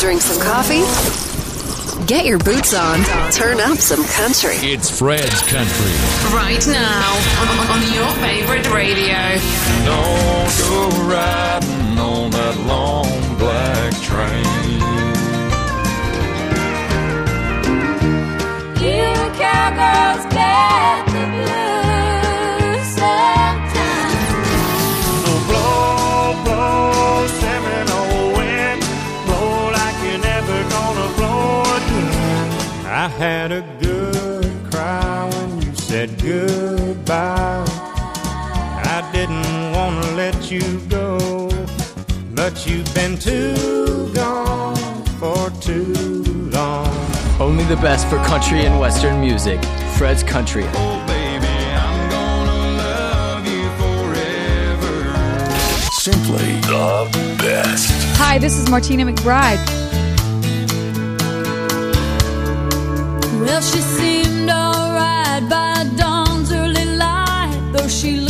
Drink some coffee? Get your boots on. Turn up some country. It's Fred's Country. Right now on, on your favorite radio. Don't go riding on that long black train. You cowgirls get let you go, but you've been too gone for too long. Only the best for country and western music. Fred's Country. Oh, baby, I'm gonna love you forever. Simply the best. Hi, this is Martina McBride. Well, she seemed alright by dawn's early light, though she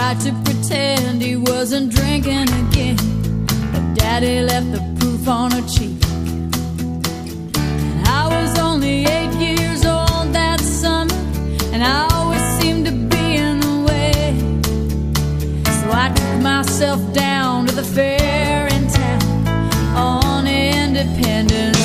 tried to pretend he wasn't drinking again, but Daddy left the proof on her cheek. And I was only eight years old that summer, and I always seemed to be in the way. So I took myself down to the fair in town on Independence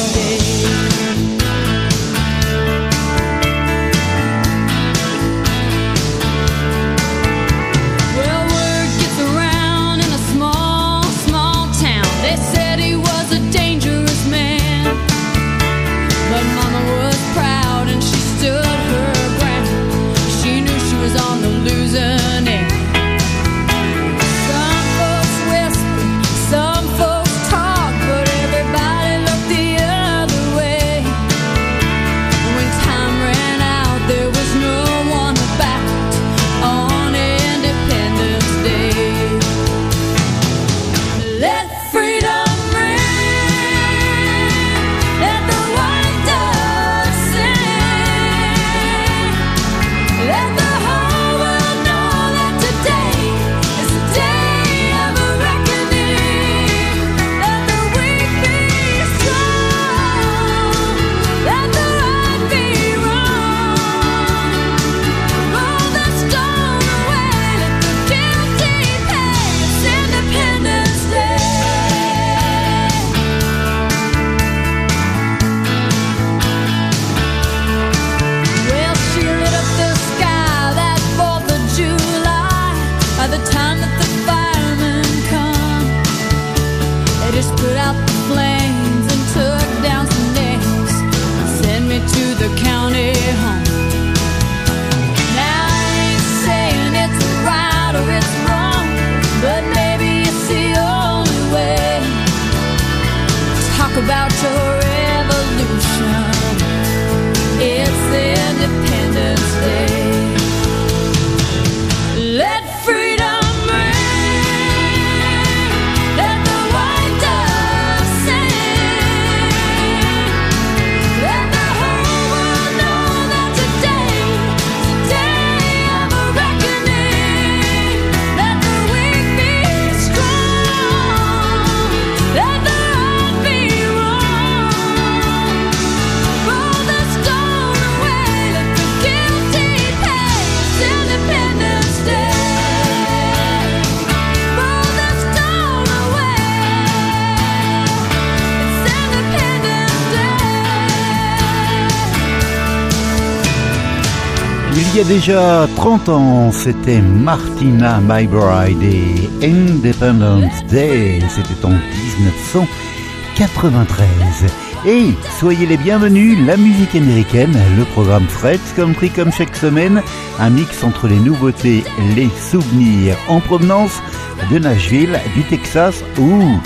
Il y a déjà 30 ans, c'était Martina My Bride et Independence Day. C'était en 1993. Et soyez les bienvenus, la musique américaine, le programme Fred's Country comme chaque semaine, un mix entre les nouveautés, les souvenirs en provenance de Nashville, du Texas ou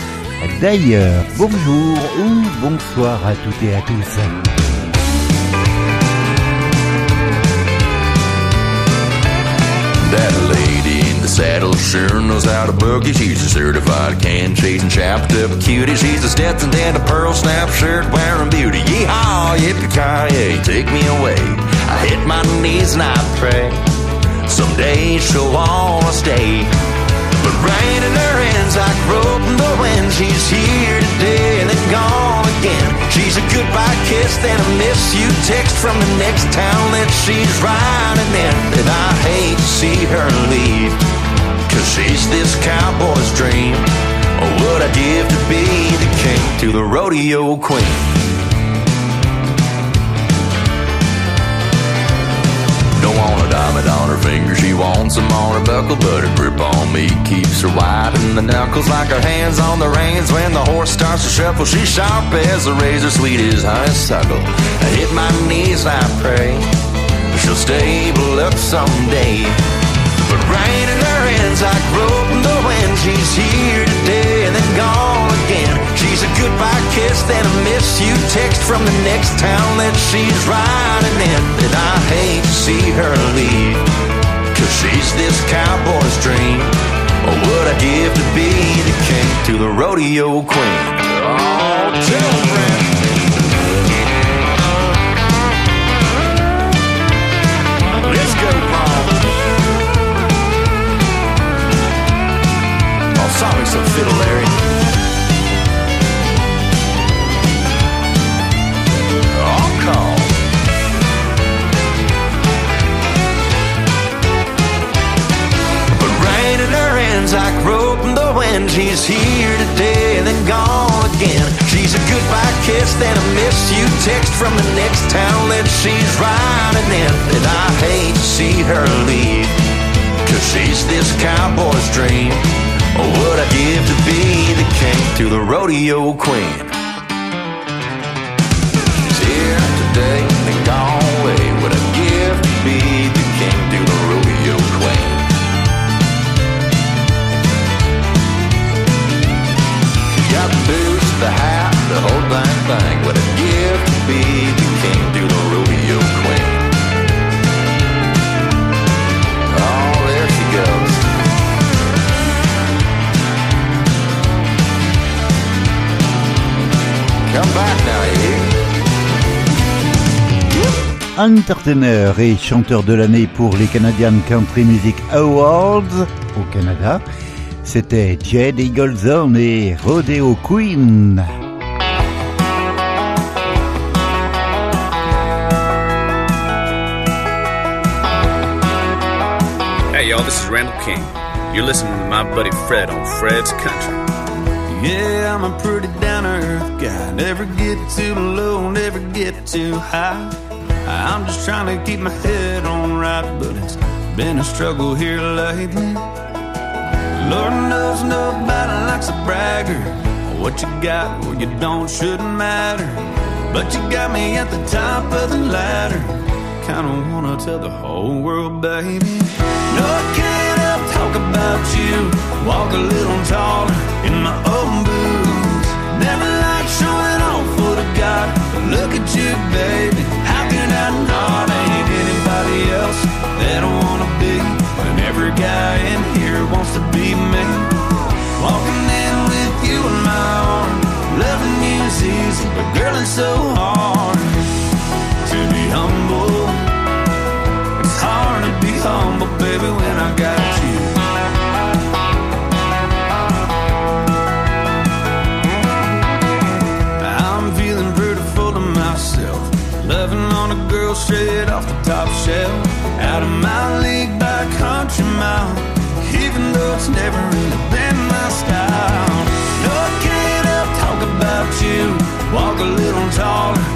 d'ailleurs. Bonjour ou bonsoir à toutes et à tous. That lady in the saddle sure knows how to boogie. She's a certified can chasing chapped up cutie. She's a Stetson and a pearl snap shirt wearing beauty. Yeehaw, yippee ki take me away. I hit my knees and I pray. Someday she'll wanna stay. Rain in her hands like rope in the wind. She's here today and then gone again. She's a goodbye kiss, then a miss you text from the next town that she's riding in. And I hate to see her leave, cause she's this cowboy's dream. Or would I give to be the king to the rodeo queen? Want on her finger, she wants them on her buckle, but her grip on me keeps her wide in the knuckles like her hands on the reins. When the horse starts to shuffle, she's sharp as a razor, sweet as honeysuckle. I hit my knees, I pray she'll stable up someday. But rain in her hands like rope in the wind. She's here today and then gone goodbye kiss, then a miss you text from the next town that she's riding in. And I hate to see her leave, cause she's this cowboy's dream. Or would I give to be the king to the rodeo queen? Oh, tell friend. Let's go, Paul. Oh, sorry, some fiddle, Larry. Hands like rope in the wind. She's here today and then gone again. She's a goodbye kiss, then a miss you text from the next town that she's riding in. And I hate to see her leave. Cause she's this cowboy's dream. Or would I give to be the king to the rodeo queen? She's here today and gone to be the rodeo queen? Oh. Entertainer et chanteur de l'année pour les Canadian Country Music Awards au Canada, c'était Jed Eagleson et Rodeo Queen. Y'all, this is Randall King. You're listening to my buddy Fred on Fred's Country. Yeah, I'm a pretty down to earth guy. Never get too low, never get too high. I'm just trying to keep my head on right, but it's been a struggle here lately. Lord knows nobody likes a bragger. What you got or you don't shouldn't matter. But you got me at the top of the ladder. Kinda wanna tell the whole world, baby. No, I can't help talk about you. Walk a little taller in my own boots. Never like showing off what I got. But look at you, baby. How can I not? Ain't anybody else that I wanna be. When every guy in here wants to be me. Walking in with you in my arms. Loving you's easy, but girl, it's so hard to be humble. To humble, baby, when I got you. I'm feeling pretty full of myself. Loving on a girl straight off the top shelf. Out of my league by country mile. Even though it's never really been my style. No, I can't talk about you. Walk a little taller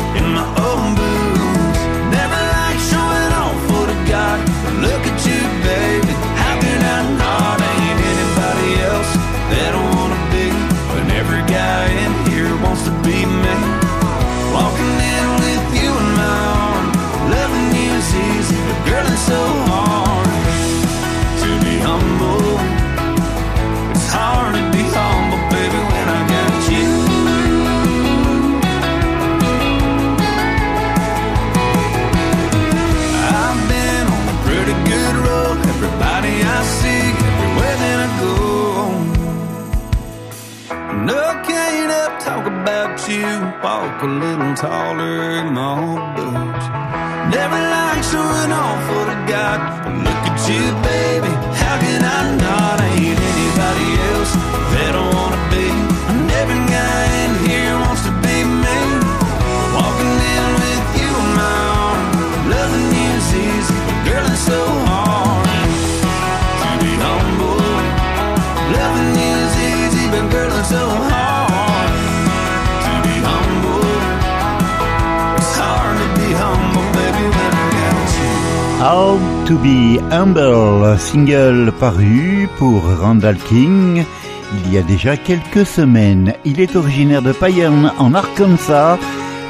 humble, single paru pour Randall King il y a déjà quelques semaines. Il est originaire de Payerne en Arkansas.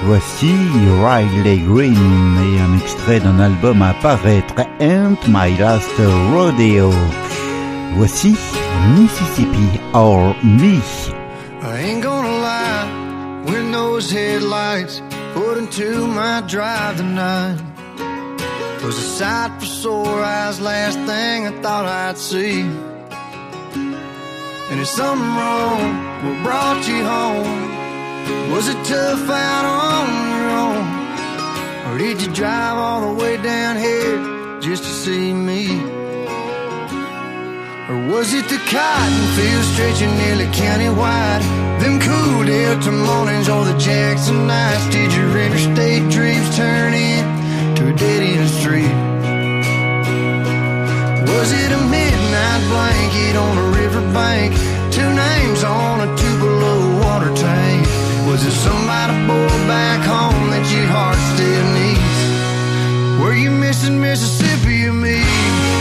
Voici Riley Green et un extrait d'un album à paraître, Ain't My Last Rodeo. Voici Mississippi or Me. I ain't gonna lie, when those headlights put into my drive tonight was a sight for sore eyes, last thing I thought I'd see. And is something wrong? What brought you home? Was it tough out on your own? Or did you drive all the way down here just to see me? Or was it the cotton fields stretching nearly county-wide? Them cool Delta mornings or the Jackson nights? Did your interstate dreams turn in? A dead end street. Was it a midnight blanket on a riverbank? Two names on a Tupelo water tank? Was it somebody boy back home that your heart still needs? Were you missing Mississippi or me?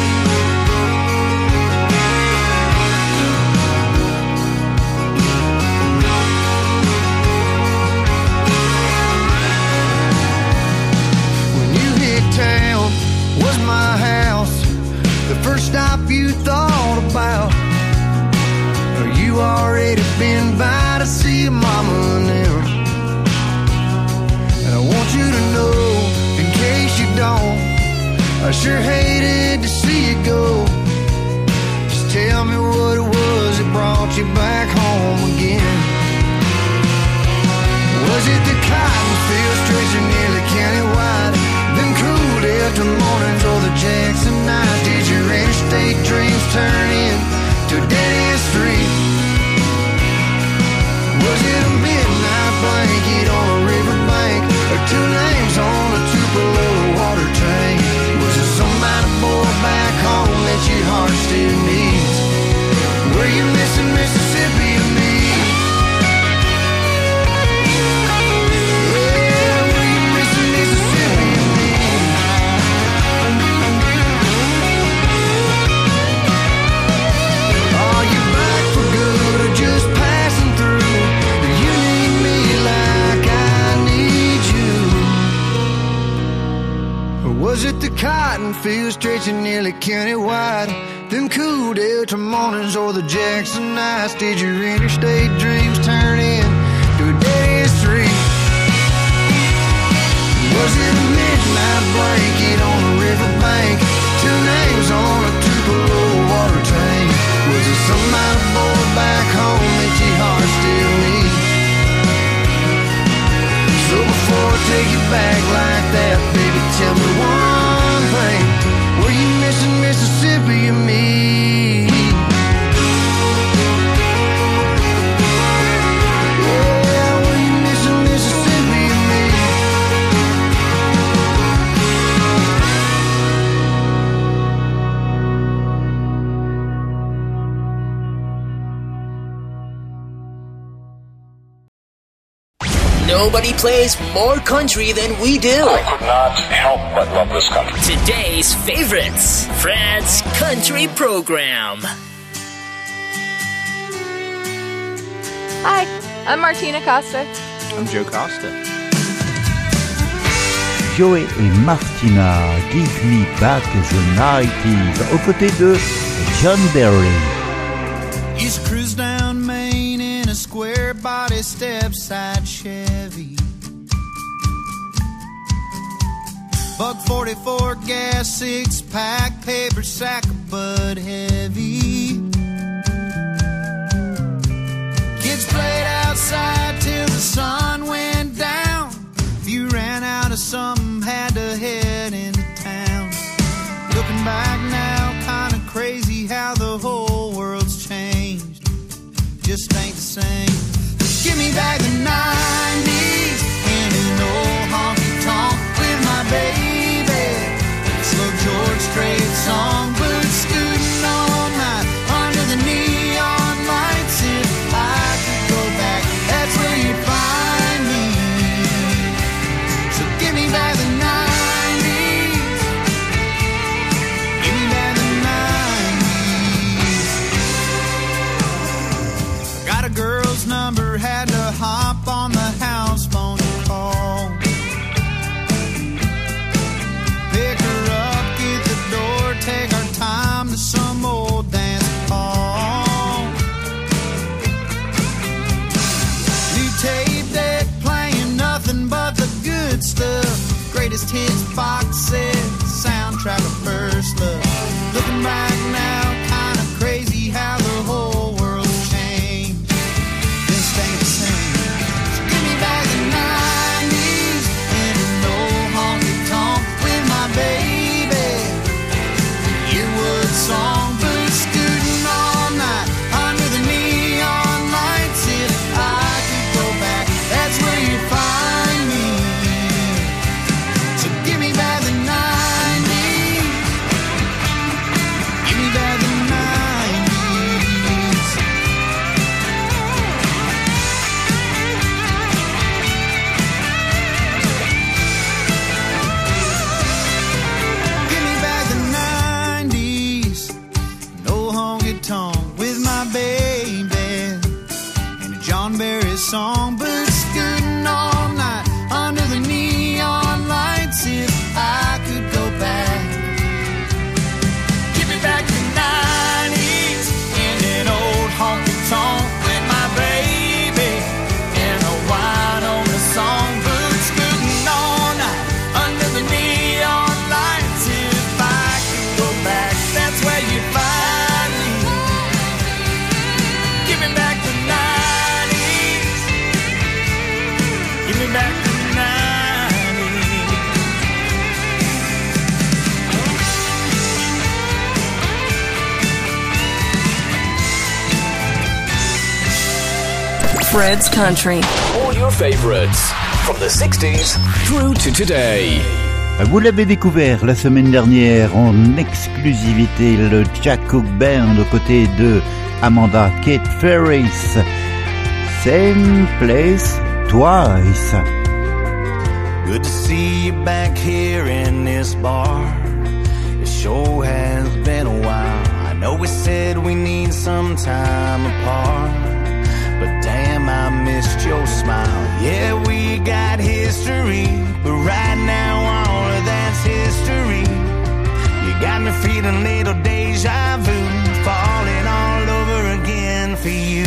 First stop you thought about? Or you already been by to see your mama now? And I want you to know, in case you don't, I sure hated to see you go. Just tell me what it was that brought you back home again. Was it the cotton fields stretching nearly county-wide? Them Delta mornings or the Jackson nights? Did your interstate dreams turn in to a dead-end street? Was it a midnight blanket on a riverbank? Or two names on a Tupelo water tank? Was it somebody boy back home that your heart still needs? Were you missing Mississippi or me? Was it the cotton fields stretching nearly county-wide? Them cool Delta mornings or the Jackson nights? Did your interstate dreams turn in to a dead street? Was it a midnight blanket on a riverbank? Two names on a Tupelo water tank? Was it some somebody boy back home that your heart still needs? So before I take you back like baby, tell me one Nobody plays more country than we do. I could not help but love this country. Today's favorites, Fred's Country Program. Hi, I'm Martina Costa. I'm Joe Costa. Joey et Martina, Give Me Back the 90s, aux côtés de John Berry. Used to cruise down Main in a square body step side Chevy. Buck 44 gas, six pack, paper sack of Bud Heavy. Kids played outside till the sun went down. If you ran out of something, had to head into town. Looking back now, kinda crazy how the whole Fred's Country. All your favorites from the 60s through to today. Ah, vous l'avez découvert la semaine dernière en exclusivité le Jack Cook Band aux côtés de Amanda Kate Ferris. Same place twice. Good to see you back here in this bar. It sure has been a while. I know we said we need some time apart. Yeah, we got history, but right now all of that's history. You got me feeling little deja vu, falling all over again for you.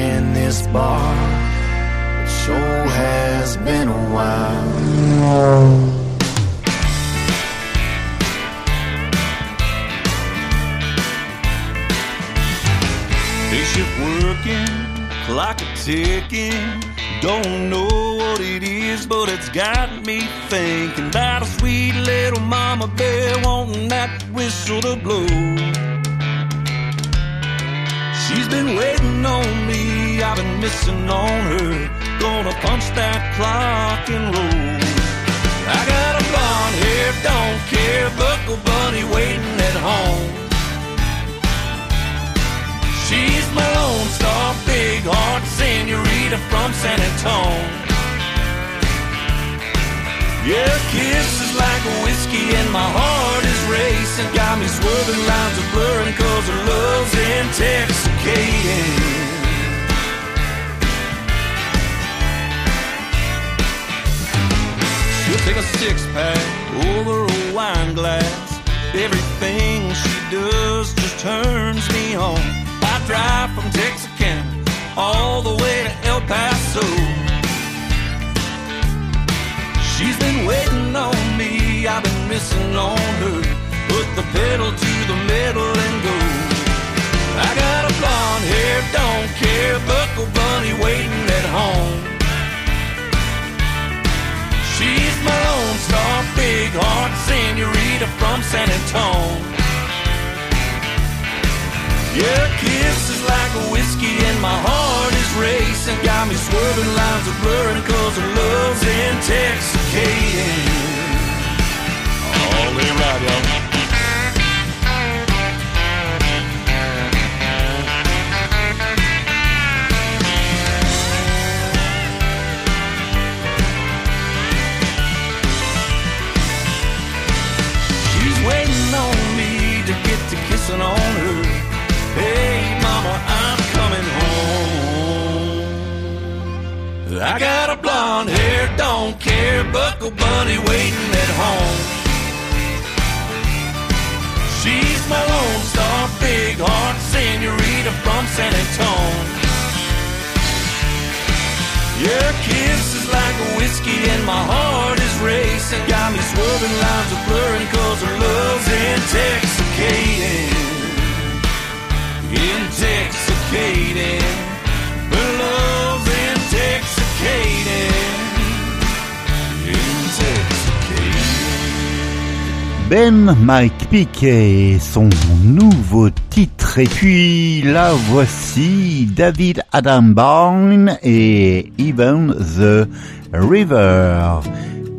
in this bar. It sure has been a while. This shift working, clock a ticking. Don't know what it is, but it's got me thinking about a sweet little mama bear wanting that whistle to blow. Been waiting on me, I've been missing on her. Gonna punch that clock and roll. I got a blonde hair, don't care, buckle bunny waiting at home. She's my lone star, big heart senorita from San Antonio. Yeah, kisses like whiskey and my heart is racing. Got me swerving lines of blurring cause her love's intoxicating. She'll take a six pack over a wine glass. Everything she does just turns me on. I drive from Texarkana all the way to El Paso. She's been waiting on me, I've been missing on her. Put the pedal to the metal and go. I got a blonde hair, don't care, buckle bunny waiting at home. She's my lone star, big heart senorita from San Antone. Yeah, kisses like a whiskey and my heart is racing. Got me swerving lines of blurring cause her love's intoxicating. Ben Mike Piquet, son nouveau titre. Et puis la voici David Adam Byrne et Even the River.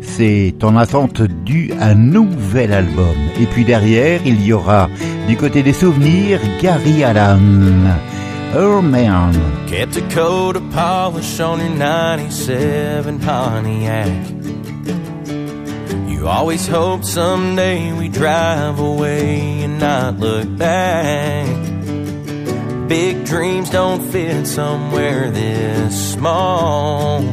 C'est en attente du nouvel album. Et puis derrière, il y aura du côté des souvenirs Gary Allan. Man. Kept a coat of polish on your 97 Pontiac. You always hope someday we'd drive away and not look back. Big dreams don't fit somewhere this small.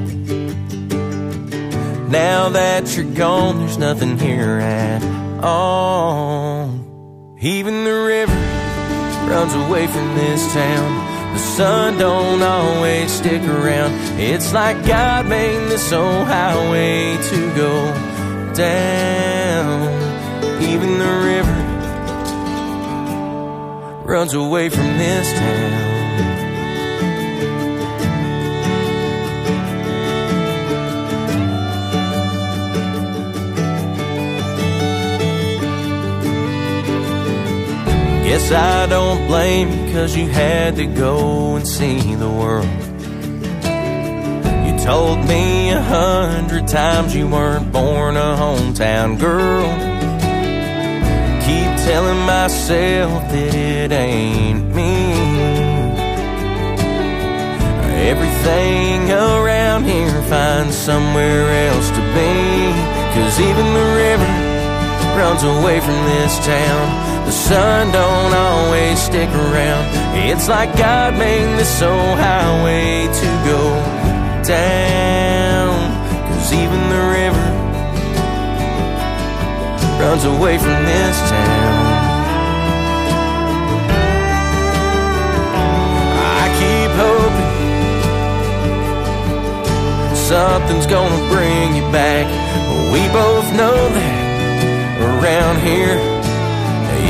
Now that you're gone, there's nothing here at all. Even the river runs away from this town. The sun don't always stick around. It's like God made this old highway to go down. Even the river runs away from this town. Guess I don't blame you cause you had to go and see the world. Told me a hundred times you weren't born a hometown girl. Keep telling myself that it ain't me. Everything around here finds somewhere else to be. Cause even the river runs away from this town. The sun don't always stick around. It's like God made this old highway to go down. Cause even the river runs away from this town. I keep hoping something's gonna bring you back. We both know that around here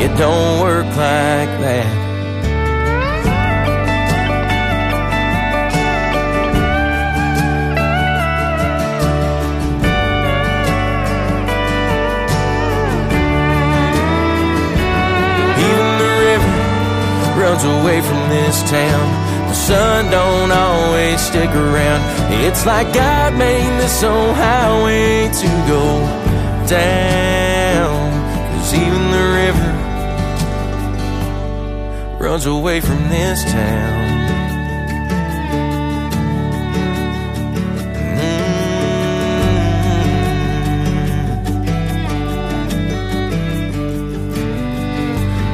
it don't work like that. Runs away from this town. The sun don't always stick around. It's like God made this old highway to go down. Cause even the river runs away from this town.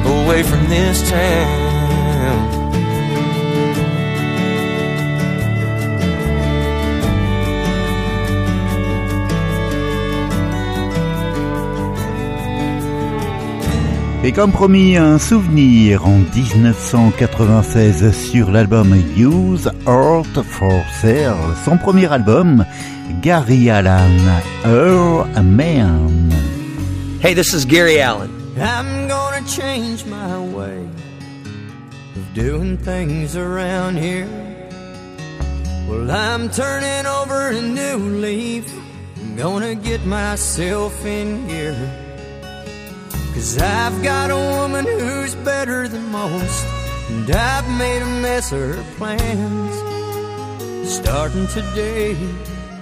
Mm. away from this town. Et comme promis, un souvenir en 1996 sur l'album Use Art for Sale, son premier album, Gary Allan, Earl Man. Hey, this is Gary Allan. I'm gonna change my way of doing things around here. Well, I'm turning over a new leaf. I'm gonna get myself in gear. Cause I've got a woman who's better than most. And I've made a mess of her plans. Starting today,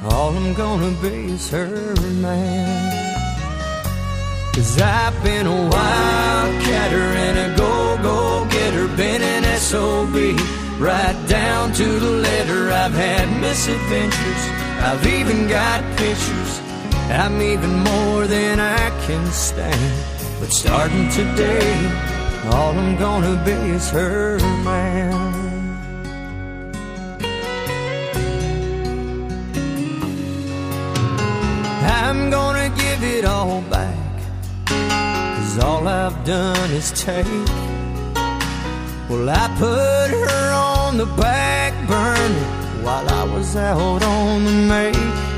all I'm gonna be is her man. Cause I've been a wildcatter and a go-go getter, been an SOB, right down to the letter. I've had misadventures, I've even got pictures. I'm even more than I can stand. But starting today, all I'm gonna be is her man. I'm gonna give it all back. Cause all I've done is take. Well, I put her on the back burner while I was out on the make.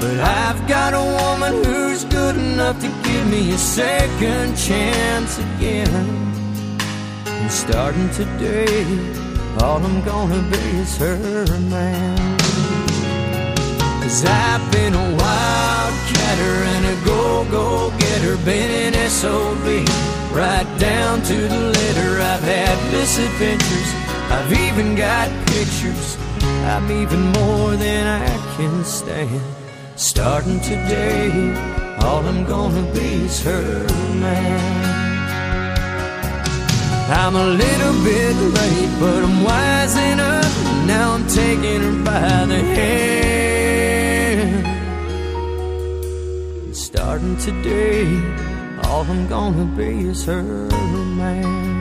But I've got a woman who's good enough to give me a second chance again. And starting today, all I'm gonna be is her man. Cause I've been a wildcatter and a go-go getter, been an SOB, right down to the letter. I've had misadventures, I've even got pictures. I'm even more than I can stand. Starting today, all I'm gonna be is her man. I'm a little bit late, but I'm wising up. Now I'm taking her by the hand. Starting today, all I'm gonna be is her man.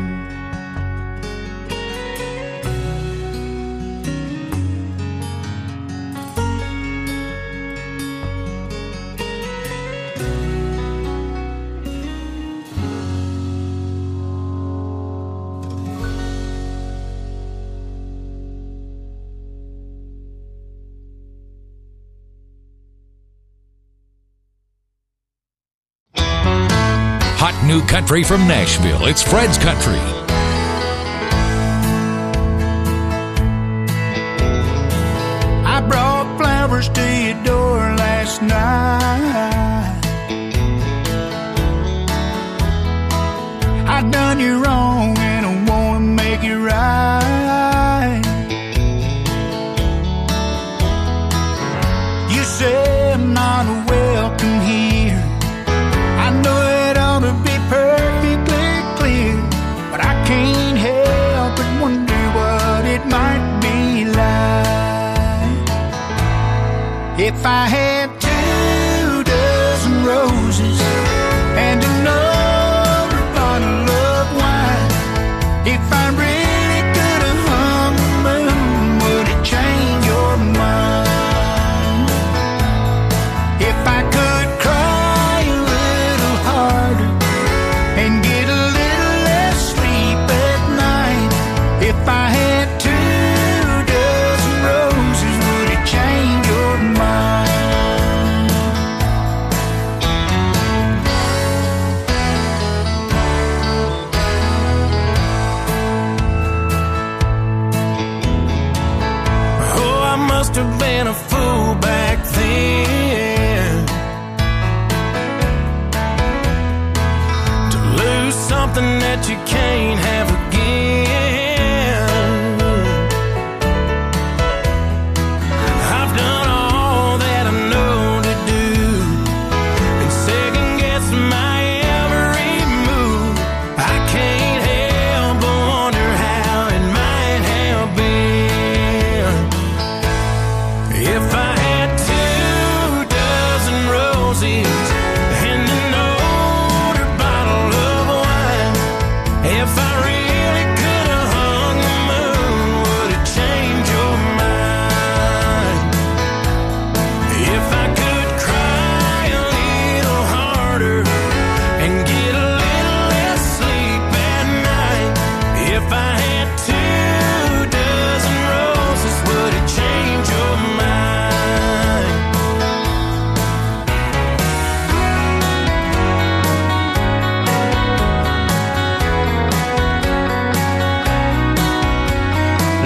New country from Nashville. It's Fred's Country. I brought flowers to your door last night. I done you wrong if I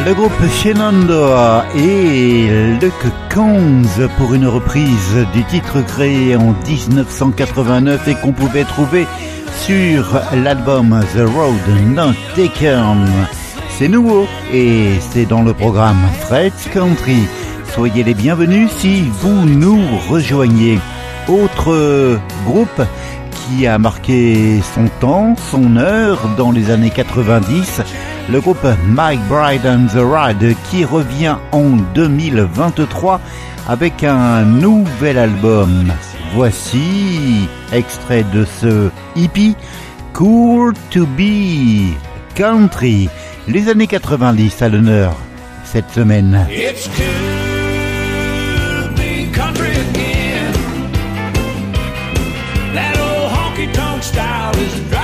Le groupe Shenandoah et Luke Combs pour une reprise du titre créé en 1989 et qu'on pouvait trouver sur l'album The Road Not Taken. C'est nouveau et c'est dans le programme Fred's Country. Soyez les bienvenus si vous nous rejoignez. Autre groupe qui a marqué son temps, son heure dans les années 90 le groupe Mike Bride on the Ride qui revient en 2023 avec un nouvel album. Voici extrait de ce hippie Cool to be country, les années 90 à l'honneur cette semaine. It's style is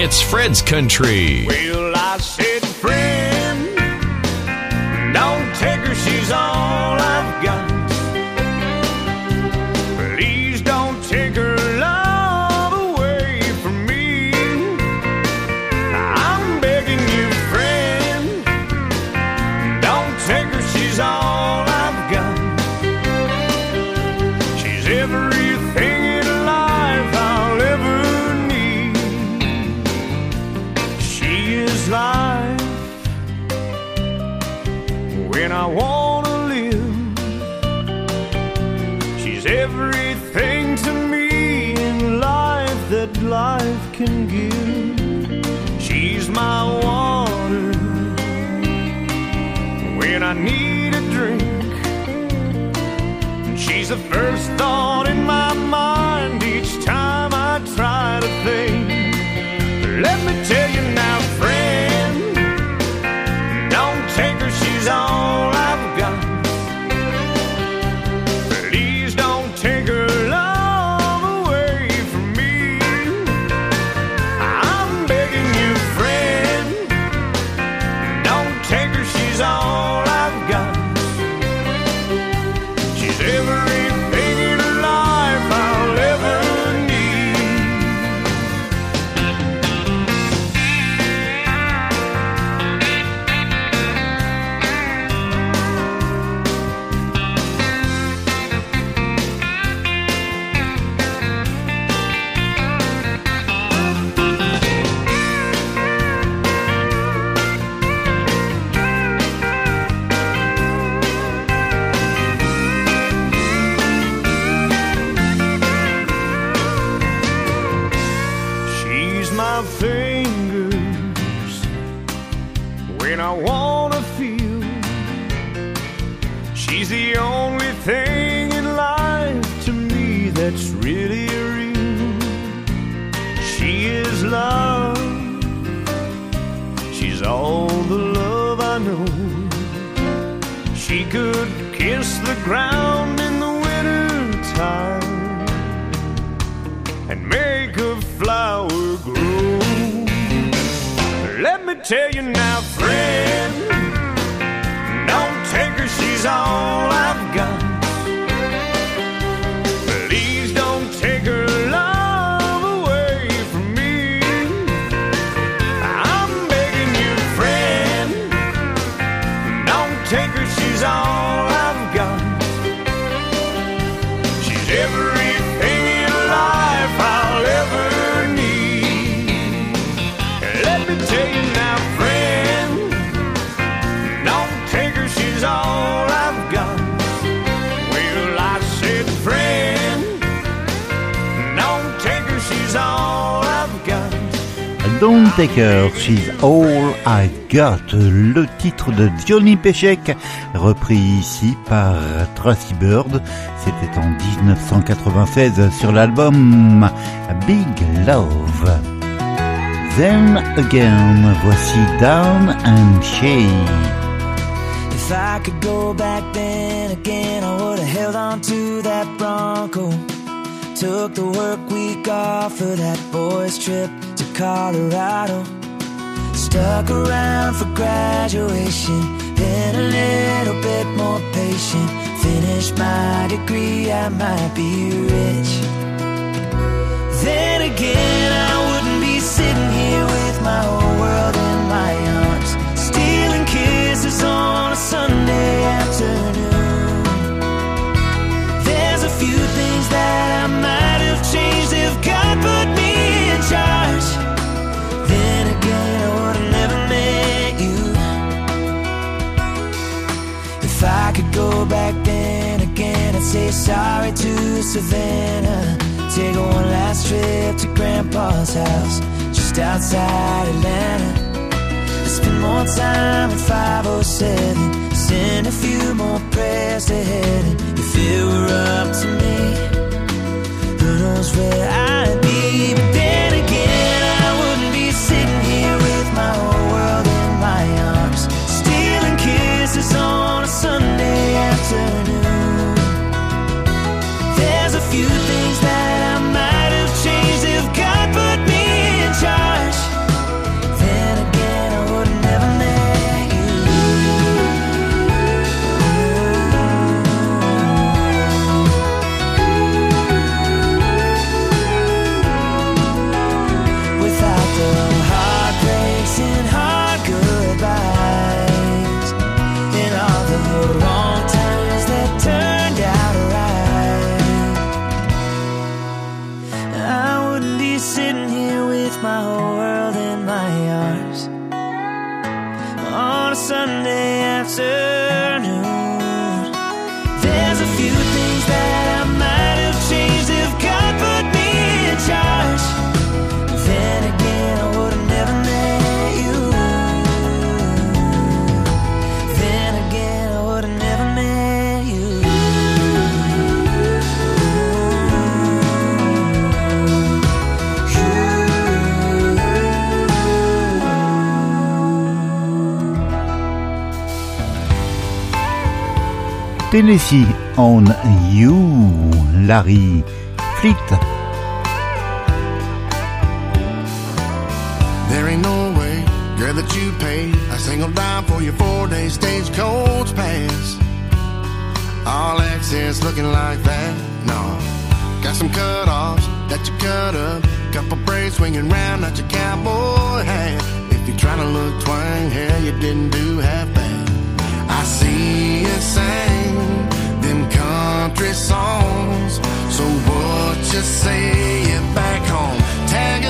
It's Fred's Country. is life when I wanna live. She's everything to me in life that life can give. She's my water when I need a drink. She's the first thought in my mind each time I try to think. Let me tell you now. on tell you now, friend, Her, She's All I Got, le titre de Johnny Pechek, repris ici par Tracy Bird. C'était en 1996 sur l'album Big Love. Then Again, voici Down and Shade. If I could go back then again, I would have held on to that Bronco. Took the work week off for that boys' trip Colorado. Stuck around for graduation, been a little bit more patient. Finish my degree, I might be rich. Then again, I wouldn't be sitting here with my whole world in my arms, stealing kisses on a Sunday afternoon. There's a few things that I might sorry to Savannah. Take one last trip to Grandpa's house, just outside Atlanta. I spend more time at 507. Send a few more prayers to heaven. If it were up to me, who knows where I'd be? Tennessee on You, Larry Fleet. There ain't no way, girl, that you pay a single dime for your four-day stagecoach pass. All access looking like that, no. Got some cut-offs that you cut up, couple braids swinging round at your cowboy hat. If you're trying to look twang, hell, you didn't do half bad. I see you sing them country songs, so what you say back home? Tag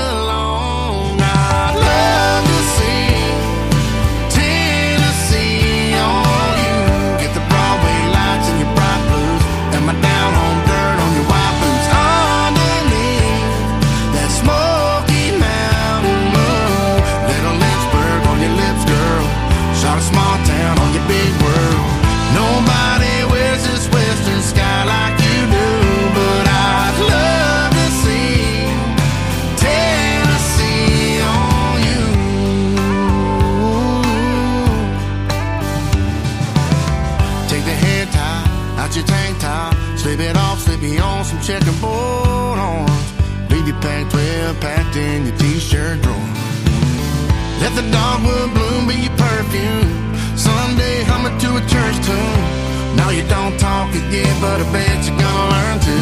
the dogwood bloom be your perfume. Someday humming to a church tune. Now you don't talk yet, but I bet you're gonna learn to.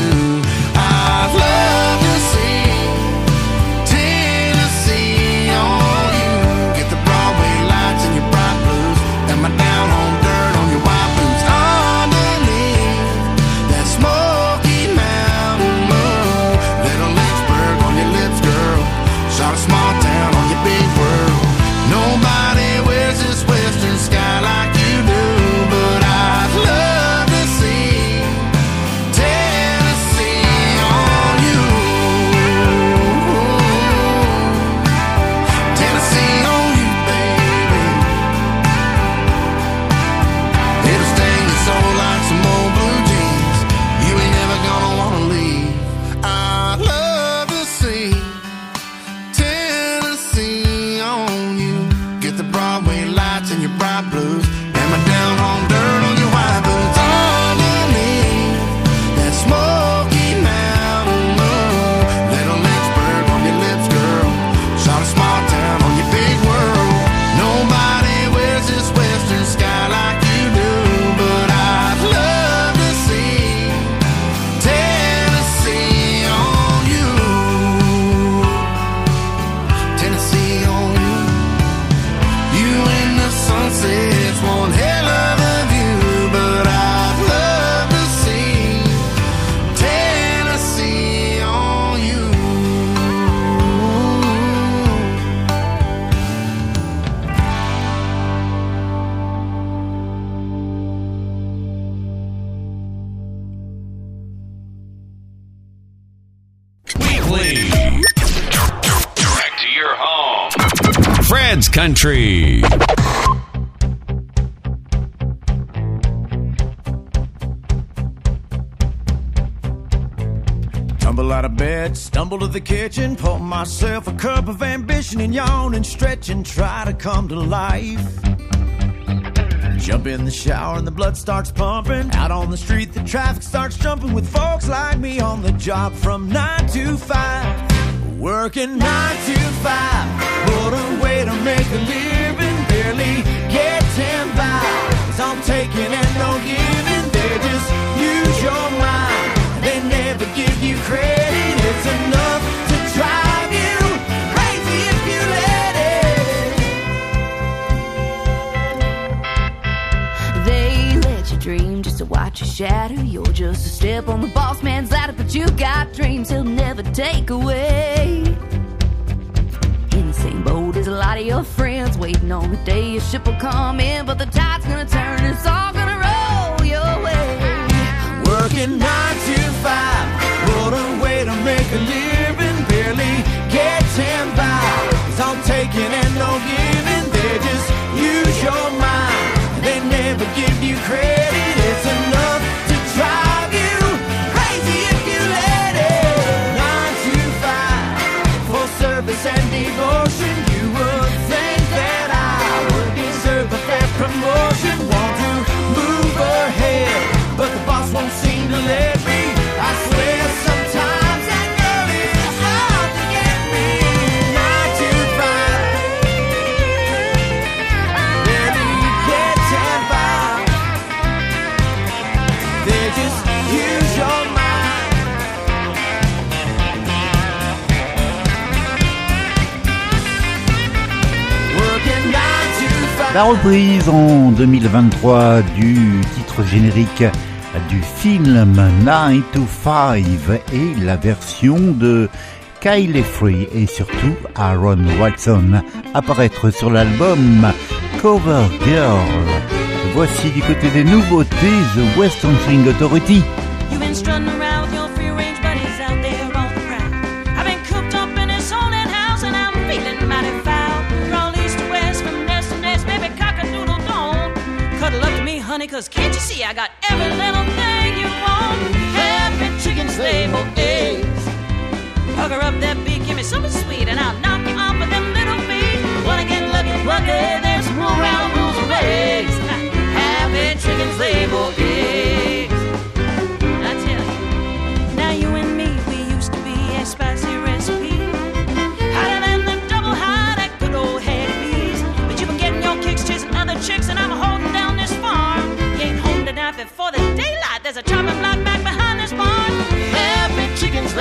I'd love the shower and the blood starts pumping. Out on the street, the traffic starts jumping with folks like me on the job from nine to five. Working nine to five. What a way to make a living. Barely get ten by. It's all taking and no giving. They just use your mind. They never give you credit. It's enough dream just to watch you shatter. You're just a step on the boss man's ladder, but you got dreams he'll never take away. In the same boat as a lot of your friends, waiting on the day your ship will come in, but the tide's gonna turn, and it's all gonna roll your way. Working nine to five. What a way to make a living. Barely get ten by. It's all taking and no giving. They just use your mind. They never give you credit. And La reprise en 2023 du titre générique du film 9 to 5 et la version de Kyle Free et surtout Aaron Watson apparaître sur l'album Cover Girl. Voici du côté des nouveautés The Western Swing Authority. See I got every little thing you want? Happy chicken stable eggs. Hugger up that beak, give me something sweet, and I'll knock you off with them little feet. Wanna get lucky, lucky, there's more round rules of eggs. Happy chicken stable eggs.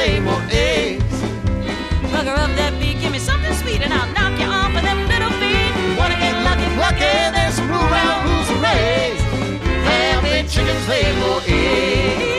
same old eggs. Bugger up that beat, give me something sweet, and I'll knock you off of them little feet. Wanna get lucky, lucky, there's some blue round rules and rays. Chickens, lay more eggs.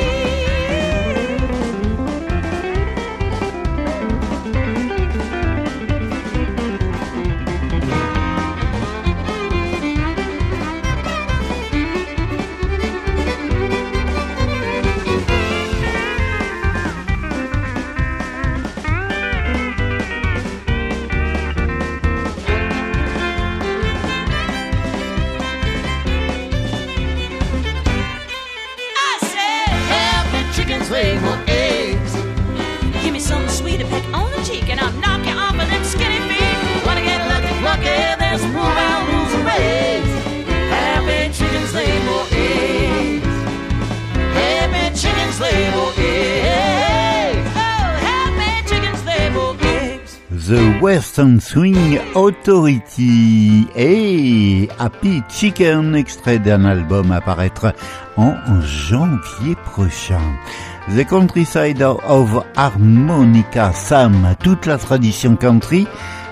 The Western Swing Authority et Happy Chicken, extrait d'un album à paraître en janvier prochain. The Countryside of Harmonica Sam, toute la tradition country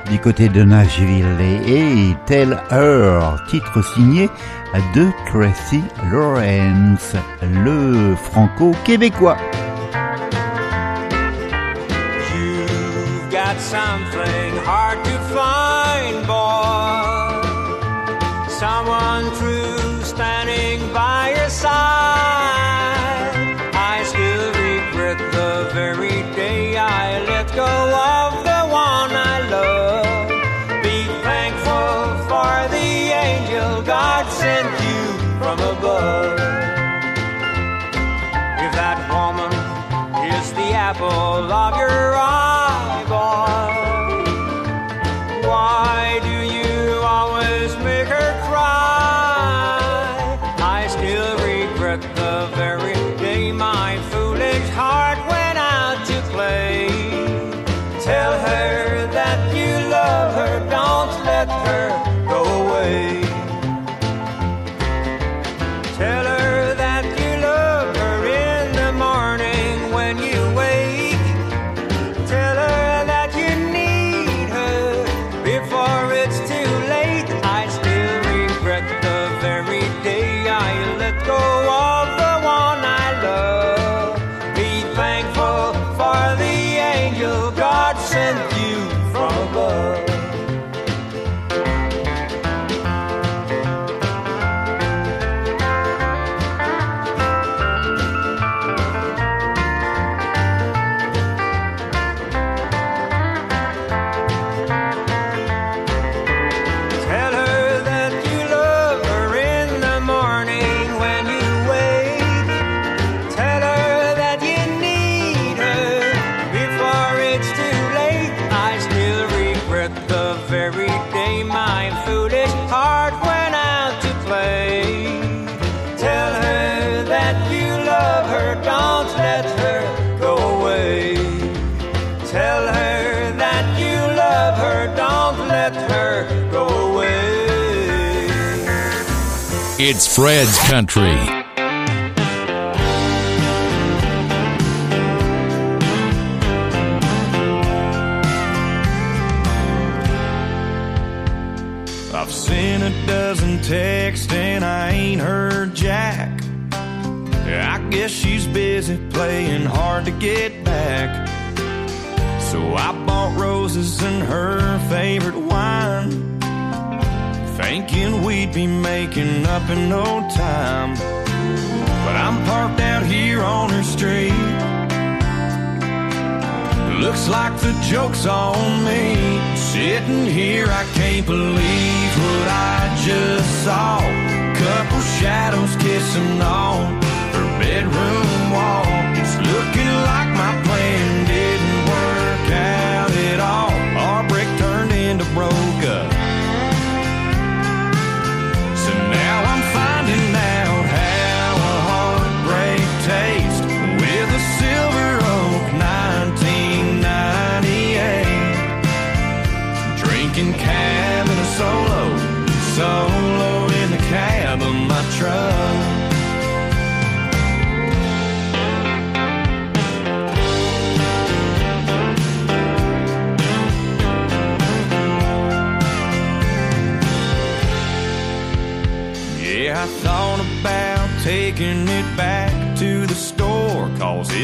du côté de Nashville et Tell Her, titre signé de Tracy Lawrence, le franco-québécois. got. Fred's Country. up in no time. But I'm parked out here on her street. Looks like the joke's on me. Sitting here, I can't believe what I just saw. Couple shadows kissing on her bedroom wall.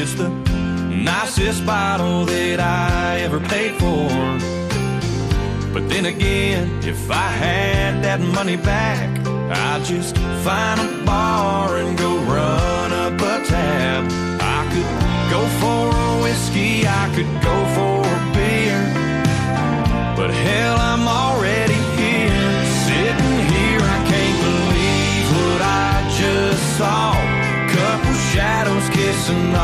It's the nicest bottle that I ever paid for. But then again, if I had that money back, I'd just find a bar and go run up a tab. I could go for a whiskey, I could go for a beer. But hell, I'm already here, sitting here. I can't believe what I just saw. Couple shadows kissing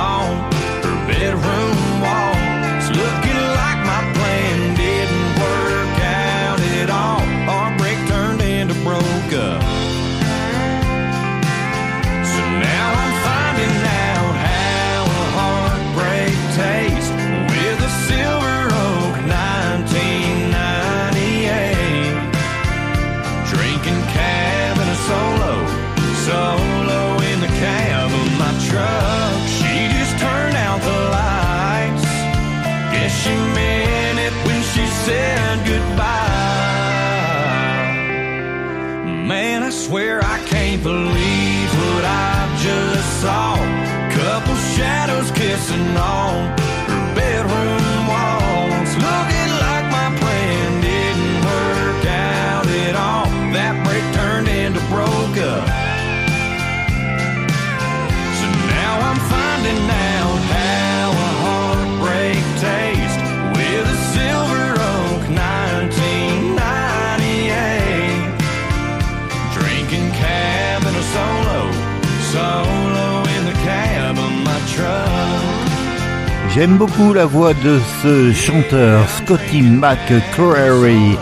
J'aime beaucoup la voix de ce chanteur Scotty McCreary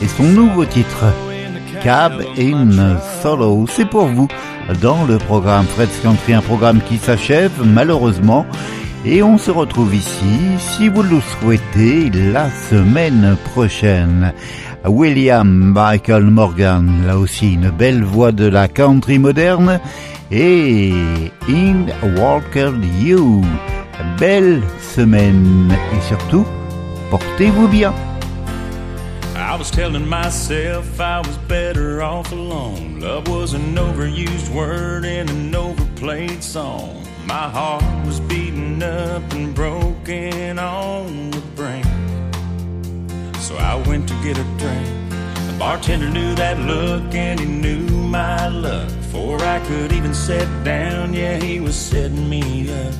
et son nouveau titre Cab in Solo. C'est pour vous dans le programme Fred's Country, un programme qui s'achève malheureusement. Et on se retrouve ici, si vous le souhaitez, la semaine prochaine. William Michael Morgan, là aussi une belle voix de la country moderne, et In Walker You. Belle semaine et surtout, portez-vous bien. I was telling myself I was better off alone. Love was an overused word in an overplayed song. My heart was beaten up and broken on the brink. So I went to get a drink. The bartender knew that look and he knew my luck. Before I could even sit down, yeah, he was setting me up.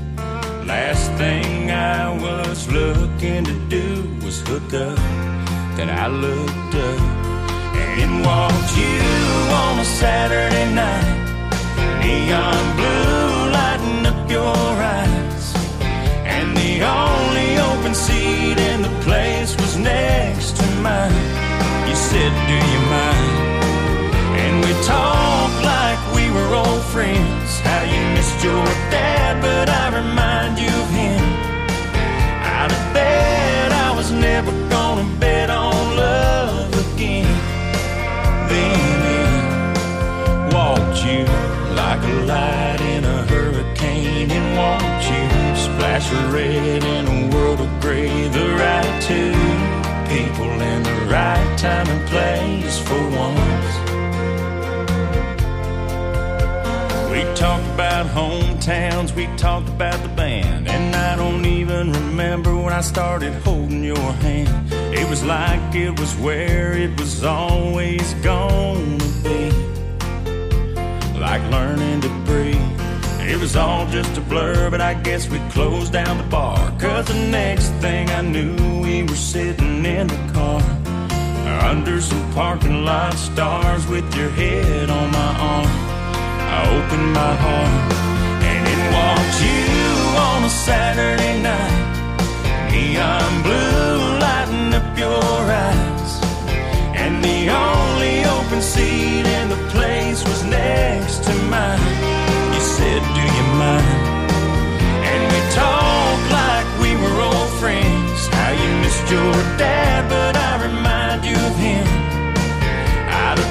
Last thing I was looking to do was hook up. Then I looked up and walked you on a Saturday night. Neon blue lighting up your eyes. And the only open seat in the place was next to mine. You said, Do you mind? And we talked like we were old friends. How you missed your dad, but I remind you of him. Out of bed, I was never gonna bet on love again. Then in walked you like a light in a hurricane, and walked you splash of red in a world of gray. The right two people in the right time and place for once. About hometowns, we talked about the band, and I don't even remember when I started holding your hand. It was like it was where it was always gonna be, like learning to breathe. It was all just a blur, but I guess we closed down the bar. Cause the next thing I knew, we were sitting in the car. Under some parking lot stars with your head on my arm. I opened my heart and in walked you on a Saturday night. Neon blue lighting up your eyes. And the only open seat in the place was next to mine. You said, Do you mind? And we talked like we were old friends. How you missed your dad, but I remind you of him. Out of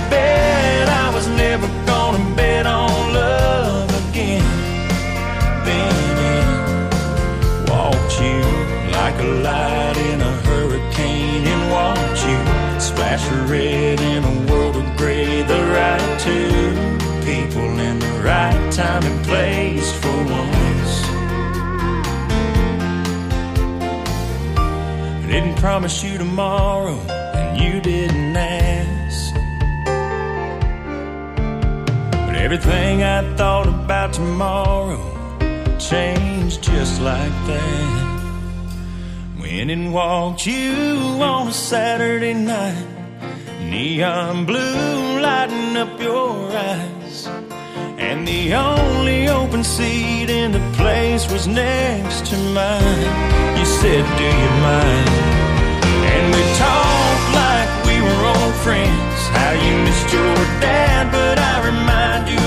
light in a hurricane, and walked you splash red in a world of gray. The right two people in the right time and place for once. I didn't promise you tomorrow, and you didn't ask. But everything I thought about tomorrow changed just like that. And walked you on a Saturday night, neon blue lighting up your eyes. And the only open seat in the place was next to mine. You said, Do you mind? And we talked like we were old friends. How you missed your dad, but I remind you